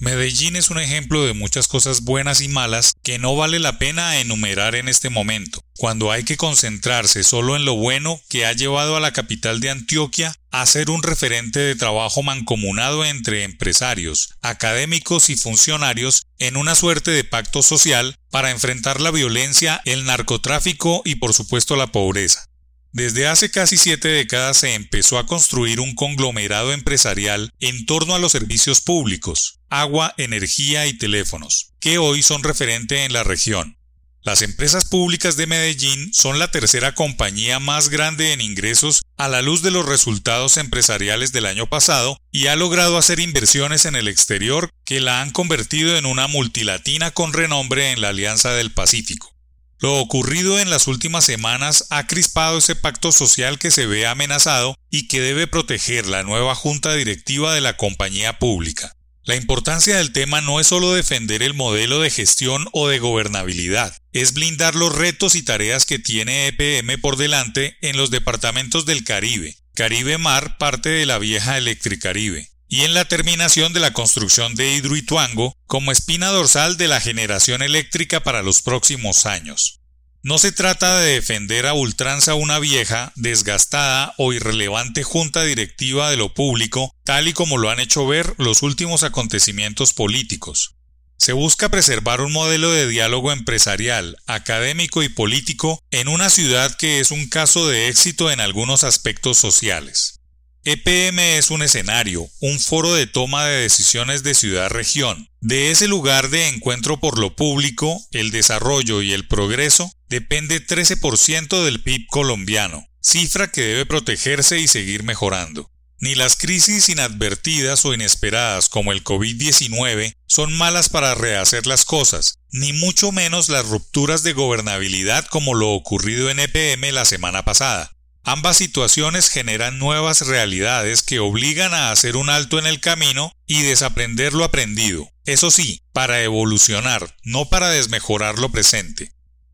Medellín es un ejemplo de muchas cosas buenas y malas que no vale la pena enumerar en este momento, cuando hay que concentrarse solo en lo bueno que ha llevado a la capital de Antioquia a ser un referente de trabajo mancomunado entre empresarios, académicos y funcionarios en una suerte de pacto social para enfrentar la violencia, el narcotráfico y por supuesto la pobreza. Desde hace casi siete décadas se empezó a construir un conglomerado empresarial en torno a los servicios públicos, agua, energía y teléfonos, que hoy son referente en la región. Las empresas públicas de Medellín son la tercera compañía más grande en ingresos a la luz de los resultados empresariales del año pasado y ha logrado hacer inversiones en el exterior que la han convertido en una multilatina con renombre en la Alianza del Pacífico. Lo ocurrido en las últimas semanas ha crispado ese pacto social que se ve amenazado y que debe proteger la nueva junta directiva de la compañía pública. La importancia del tema no es solo defender el modelo de gestión o de gobernabilidad, es blindar los retos y tareas que tiene EPM por delante en los departamentos del Caribe, Caribe Mar parte de la vieja Electricaribe, y en la terminación de la construcción de Hidroituango como espina dorsal de la generación eléctrica para los próximos años. No se trata de defender a ultranza una vieja, desgastada o irrelevante junta directiva de lo público, tal y como lo han hecho ver los últimos acontecimientos políticos. Se busca preservar un modelo de diálogo empresarial, académico y político en una ciudad que es un caso de éxito en algunos aspectos sociales. EPM es un escenario, un foro de toma de decisiones de ciudad-región. De ese lugar de encuentro por lo público, el desarrollo y el progreso depende 13% del PIB colombiano, cifra que debe protegerse y seguir mejorando. Ni las crisis inadvertidas o inesperadas como el COVID-19 son malas para rehacer las cosas, ni mucho menos las rupturas de gobernabilidad como lo ocurrido en EPM la semana pasada. Ambas situaciones generan nuevas realidades que obligan a hacer un alto en el camino y desaprender lo aprendido, eso sí, para evolucionar, no para desmejorar lo presente.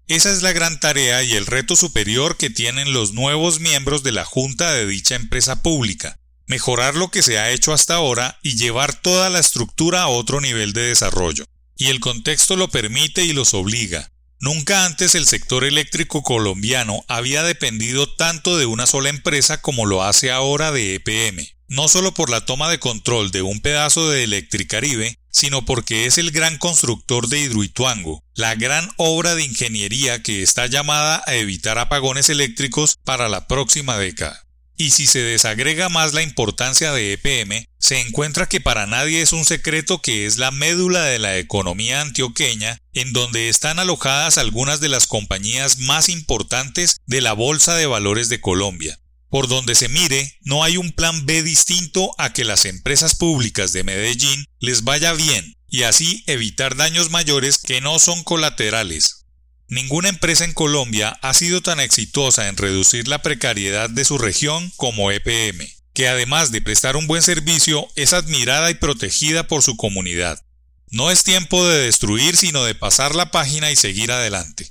Esa es la gran tarea y el reto superior que tienen los nuevos miembros de la Junta de dicha empresa pública, mejorar lo que se ha hecho hasta ahora y llevar toda la estructura a otro nivel de desarrollo. Y el contexto lo permite y los obliga, Nunca antes el sector eléctrico colombiano había dependido tanto de una sola empresa como lo hace ahora de EPM, no solo por la toma de control de un pedazo de Electricaribe, sino porque es el gran constructor de Hidroituango, la gran obra de ingeniería que está llamada a evitar apagones eléctricos para la próxima década. Y si se desagrega más la importancia de EPM, se encuentra que para nadie es un secreto que es la médula de la economía antioqueña, en donde están alojadas algunas de las compañías más importantes de la Bolsa de Valores de Colombia. Por donde se mire, no hay un plan B distinto a que las empresas públicas de Medellín les vaya bien y así evitar daños mayores que no son colaterales. Ninguna empresa en Colombia ha sido tan exitosa en reducir la precariedad de su región como EPM, que además de prestar un buen servicio es admirada y protegida por su comunidad. No es tiempo de destruir sino de pasar la página y seguir adelante.